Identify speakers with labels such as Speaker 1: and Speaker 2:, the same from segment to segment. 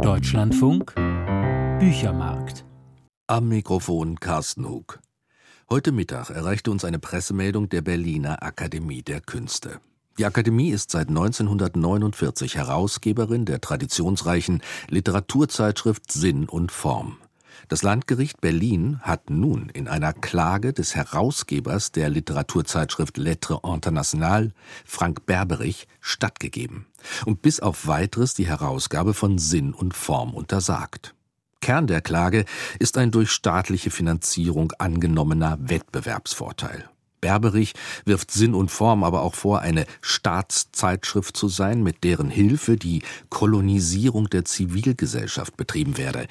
Speaker 1: Deutschlandfunk Büchermarkt.
Speaker 2: Am Mikrofon Carsten Hug. Heute Mittag erreichte uns eine Pressemeldung der Berliner Akademie der Künste. Die Akademie ist seit 1949 Herausgeberin der traditionsreichen Literaturzeitschrift Sinn und Form. Das Landgericht Berlin hat nun in einer Klage des Herausgebers der Literaturzeitschrift Lettre Internationale, Frank Berberich, stattgegeben und bis auf weiteres die Herausgabe von Sinn und Form untersagt. Kern der Klage ist ein durch staatliche Finanzierung angenommener Wettbewerbsvorteil. Berberich wirft Sinn und Form aber auch vor, eine Staatszeitschrift zu sein, mit deren Hilfe die Kolonisierung der Zivilgesellschaft betrieben werde.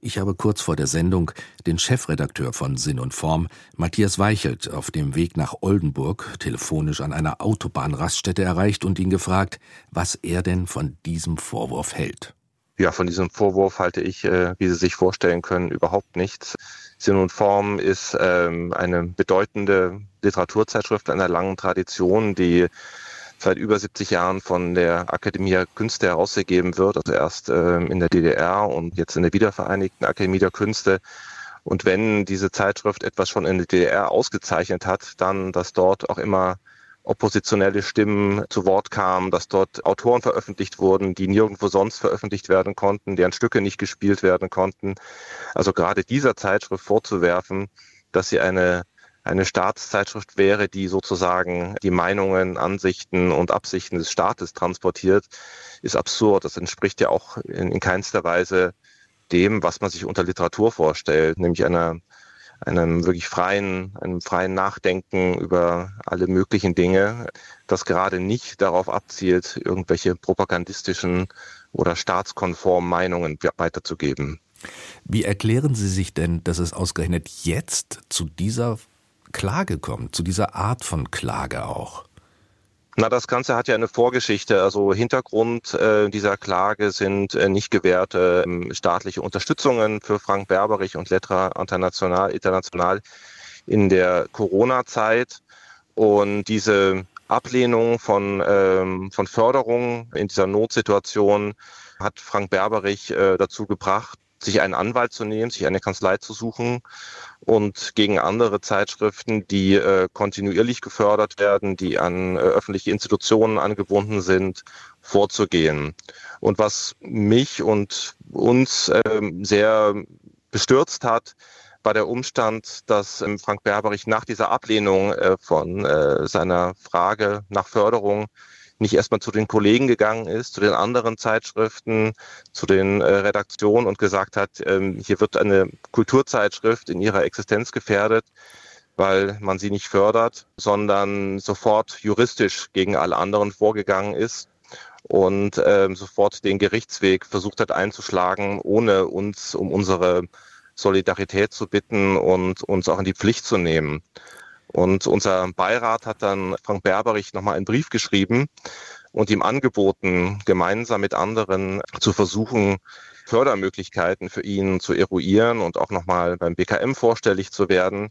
Speaker 2: Ich habe kurz vor der Sendung den Chefredakteur von Sinn und Form, Matthias Weichelt, auf dem Weg nach Oldenburg telefonisch an einer Autobahnraststätte erreicht und ihn gefragt, was er denn von diesem Vorwurf hält.
Speaker 3: Ja, von diesem Vorwurf halte ich, äh, wie Sie sich vorstellen können, überhaupt nichts. Sinn und Form ist ähm, eine bedeutende Literaturzeitschrift einer langen Tradition, die seit über 70 Jahren von der Akademie der Künste herausgegeben wird, also erst äh, in der DDR und jetzt in der wiedervereinigten Akademie der Künste. Und wenn diese Zeitschrift etwas schon in der DDR ausgezeichnet hat, dann, dass dort auch immer oppositionelle Stimmen zu Wort kamen, dass dort Autoren veröffentlicht wurden, die nirgendwo sonst veröffentlicht werden konnten, deren Stücke nicht gespielt werden konnten. Also gerade dieser Zeitschrift vorzuwerfen, dass sie eine eine Staatszeitschrift wäre, die sozusagen die Meinungen, Ansichten und Absichten des Staates transportiert, ist absurd. Das entspricht ja auch in, in keinster Weise dem, was man sich unter Literatur vorstellt, nämlich einer einem wirklich freien, einem freien Nachdenken über alle möglichen Dinge, das gerade nicht darauf abzielt, irgendwelche propagandistischen oder staatskonformen Meinungen weiterzugeben.
Speaker 2: Wie erklären Sie sich denn, dass es ausgerechnet jetzt zu dieser Klage kommt, zu dieser Art von Klage auch?
Speaker 3: Na, das Ganze hat ja eine Vorgeschichte. Also Hintergrund äh, dieser Klage sind äh, nicht gewährte äh, staatliche Unterstützungen für Frank Berberich und Lettra International, International in der Corona-Zeit. Und diese Ablehnung von, ähm, von Förderung in dieser Notsituation hat Frank Berberich äh, dazu gebracht, sich einen Anwalt zu nehmen, sich eine Kanzlei zu suchen und gegen andere Zeitschriften, die äh, kontinuierlich gefördert werden, die an äh, öffentliche Institutionen angebunden sind, vorzugehen. Und was mich und uns äh, sehr bestürzt hat, war der Umstand, dass ähm, Frank Berberich nach dieser Ablehnung äh, von äh, seiner Frage nach Förderung nicht erstmal zu den Kollegen gegangen ist, zu den anderen Zeitschriften, zu den äh, Redaktionen und gesagt hat, ähm, hier wird eine Kulturzeitschrift in ihrer Existenz gefährdet, weil man sie nicht fördert, sondern sofort juristisch gegen alle anderen vorgegangen ist und ähm, sofort den Gerichtsweg versucht hat einzuschlagen, ohne uns um unsere Solidarität zu bitten und uns auch in die Pflicht zu nehmen. Und unser Beirat hat dann Frank Berberich nochmal einen Brief geschrieben und ihm angeboten, gemeinsam mit anderen zu versuchen, Fördermöglichkeiten für ihn zu eruieren und auch nochmal beim BKM vorstellig zu werden.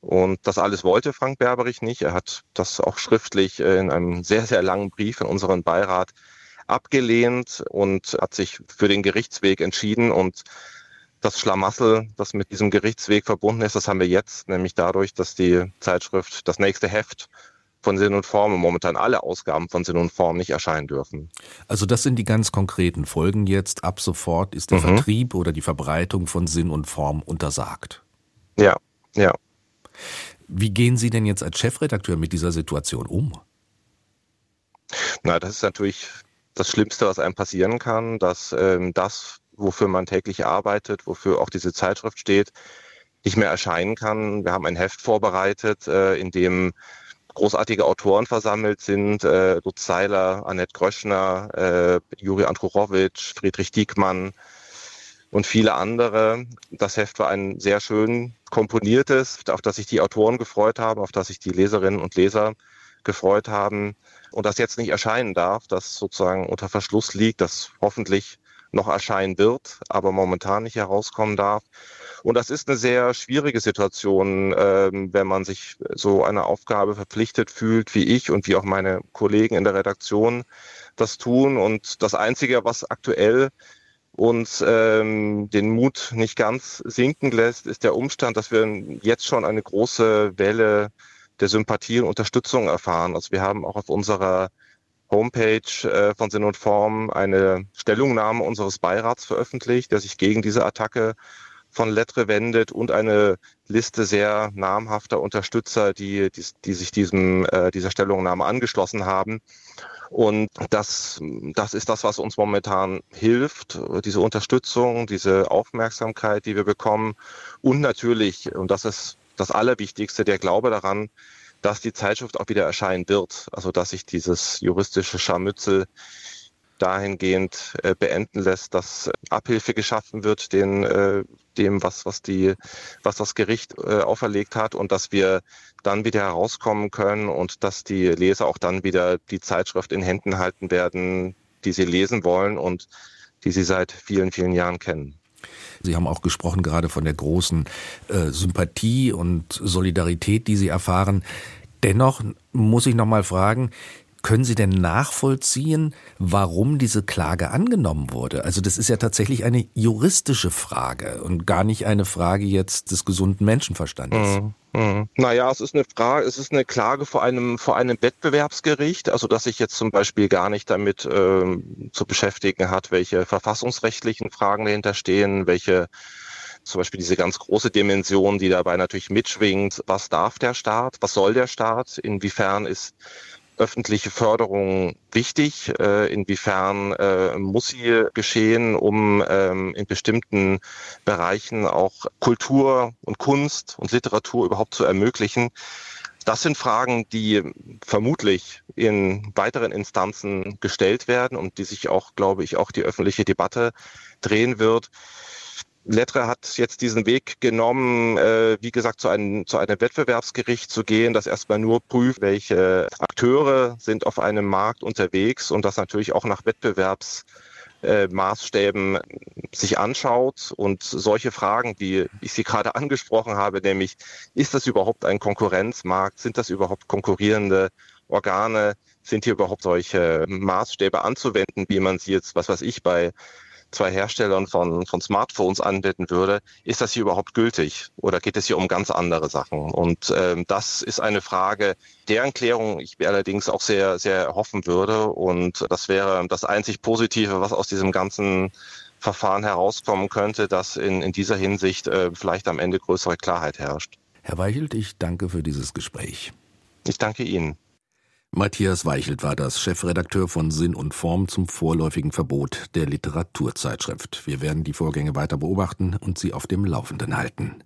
Speaker 3: Und das alles wollte Frank Berberich nicht. Er hat das auch schriftlich äh, in einem sehr, sehr langen Brief in unseren Beirat abgelehnt und hat sich für den Gerichtsweg entschieden und das Schlamassel, das mit diesem Gerichtsweg verbunden ist, das haben wir jetzt, nämlich dadurch, dass die Zeitschrift das nächste Heft von Sinn und Form und momentan alle Ausgaben von Sinn und Form nicht erscheinen dürfen.
Speaker 2: Also das sind die ganz konkreten Folgen jetzt. Ab sofort ist der mhm. Vertrieb oder die Verbreitung von Sinn und Form untersagt.
Speaker 3: Ja, ja.
Speaker 2: Wie gehen Sie denn jetzt als Chefredakteur mit dieser Situation um?
Speaker 3: Na, das ist natürlich das Schlimmste, was einem passieren kann, dass ähm, das, wofür man täglich arbeitet, wofür auch diese Zeitschrift steht, nicht mehr erscheinen kann. Wir haben ein Heft vorbereitet, äh, in dem großartige Autoren versammelt sind, äh, Lutz Seiler, Annette Gröschner, äh, Juri Androrowitsch, Friedrich Diekmann und viele andere. Das Heft war ein sehr schön komponiertes, auf das sich die Autoren gefreut haben, auf das sich die Leserinnen und Leser gefreut haben und das jetzt nicht erscheinen darf, das sozusagen unter Verschluss liegt, das hoffentlich noch erscheinen wird, aber momentan nicht herauskommen darf. Und das ist eine sehr schwierige Situation, ähm, wenn man sich so einer Aufgabe verpflichtet fühlt, wie ich und wie auch meine Kollegen in der Redaktion das tun. Und das Einzige, was aktuell uns ähm, den Mut nicht ganz sinken lässt, ist der Umstand, dass wir jetzt schon eine große Welle der Sympathie und Unterstützung erfahren. Also wir haben auch auf unserer Homepage äh, von Sinn und Form eine Stellungnahme unseres Beirats veröffentlicht, der sich gegen diese Attacke von Lettre wendet und eine Liste sehr namhafter Unterstützer, die, die, die sich diesem, äh, dieser Stellungnahme angeschlossen haben. Und das, das ist das, was uns momentan hilft, diese Unterstützung, diese Aufmerksamkeit, die wir bekommen. Und natürlich, und das ist das Allerwichtigste, der Glaube daran, dass die Zeitschrift auch wieder erscheinen wird. Also dass sich dieses juristische Scharmützel dahingehend äh, beenden lässt, dass Abhilfe geschaffen wird den, äh, dem, was, was, die, was das Gericht äh, auferlegt hat und dass wir dann wieder herauskommen können und dass die Leser auch dann wieder die Zeitschrift in Händen halten werden, die sie lesen wollen und die sie seit vielen, vielen Jahren kennen.
Speaker 2: Sie haben auch gesprochen gerade von der großen äh, Sympathie und Solidarität, die Sie erfahren. Dennoch muss ich noch mal fragen, können Sie denn nachvollziehen, warum diese Klage angenommen wurde? Also das ist ja tatsächlich eine juristische Frage und gar nicht eine Frage jetzt des gesunden Menschenverstandes.
Speaker 3: Mhm. Mhm. Naja, es ist eine Frage, es ist eine Klage vor einem, vor einem Wettbewerbsgericht, also dass sich jetzt zum Beispiel gar nicht damit ähm, zu beschäftigen hat, welche verfassungsrechtlichen Fragen dahinter stehen, welche zum Beispiel diese ganz große Dimension, die dabei natürlich mitschwingt. Was darf der Staat? Was soll der Staat? Inwiefern ist öffentliche Förderung wichtig? Äh, inwiefern äh, muss sie geschehen, um ähm, in bestimmten Bereichen auch Kultur und Kunst und Literatur überhaupt zu ermöglichen? Das sind Fragen, die vermutlich in weiteren Instanzen gestellt werden und die sich auch, glaube ich, auch die öffentliche Debatte drehen wird. Lettre hat jetzt diesen Weg genommen, äh, wie gesagt, zu einem, zu einem Wettbewerbsgericht zu gehen, das erstmal nur prüft, welche Akteure sind auf einem Markt unterwegs und das natürlich auch nach Wettbewerbsmaßstäben äh, sich anschaut. Und solche Fragen, wie ich sie gerade angesprochen habe, nämlich ist das überhaupt ein Konkurrenzmarkt, sind das überhaupt konkurrierende Organe, sind hier überhaupt solche Maßstäbe anzuwenden, wie man sie jetzt, was weiß ich, bei zwei Herstellern von, von Smartphones anbieten würde, ist das hier überhaupt gültig oder geht es hier um ganz andere Sachen? Und ähm, das ist eine Frage, deren Klärung ich mir allerdings auch sehr, sehr hoffen würde. Und das wäre das einzig Positive, was aus diesem ganzen Verfahren herauskommen könnte, dass in, in dieser Hinsicht äh, vielleicht am Ende größere Klarheit herrscht.
Speaker 2: Herr Weichelt, ich danke für dieses Gespräch.
Speaker 3: Ich danke Ihnen.
Speaker 2: Matthias Weichelt war das Chefredakteur von Sinn und Form zum vorläufigen Verbot der Literaturzeitschrift. Wir werden die Vorgänge weiter beobachten und Sie auf dem Laufenden halten.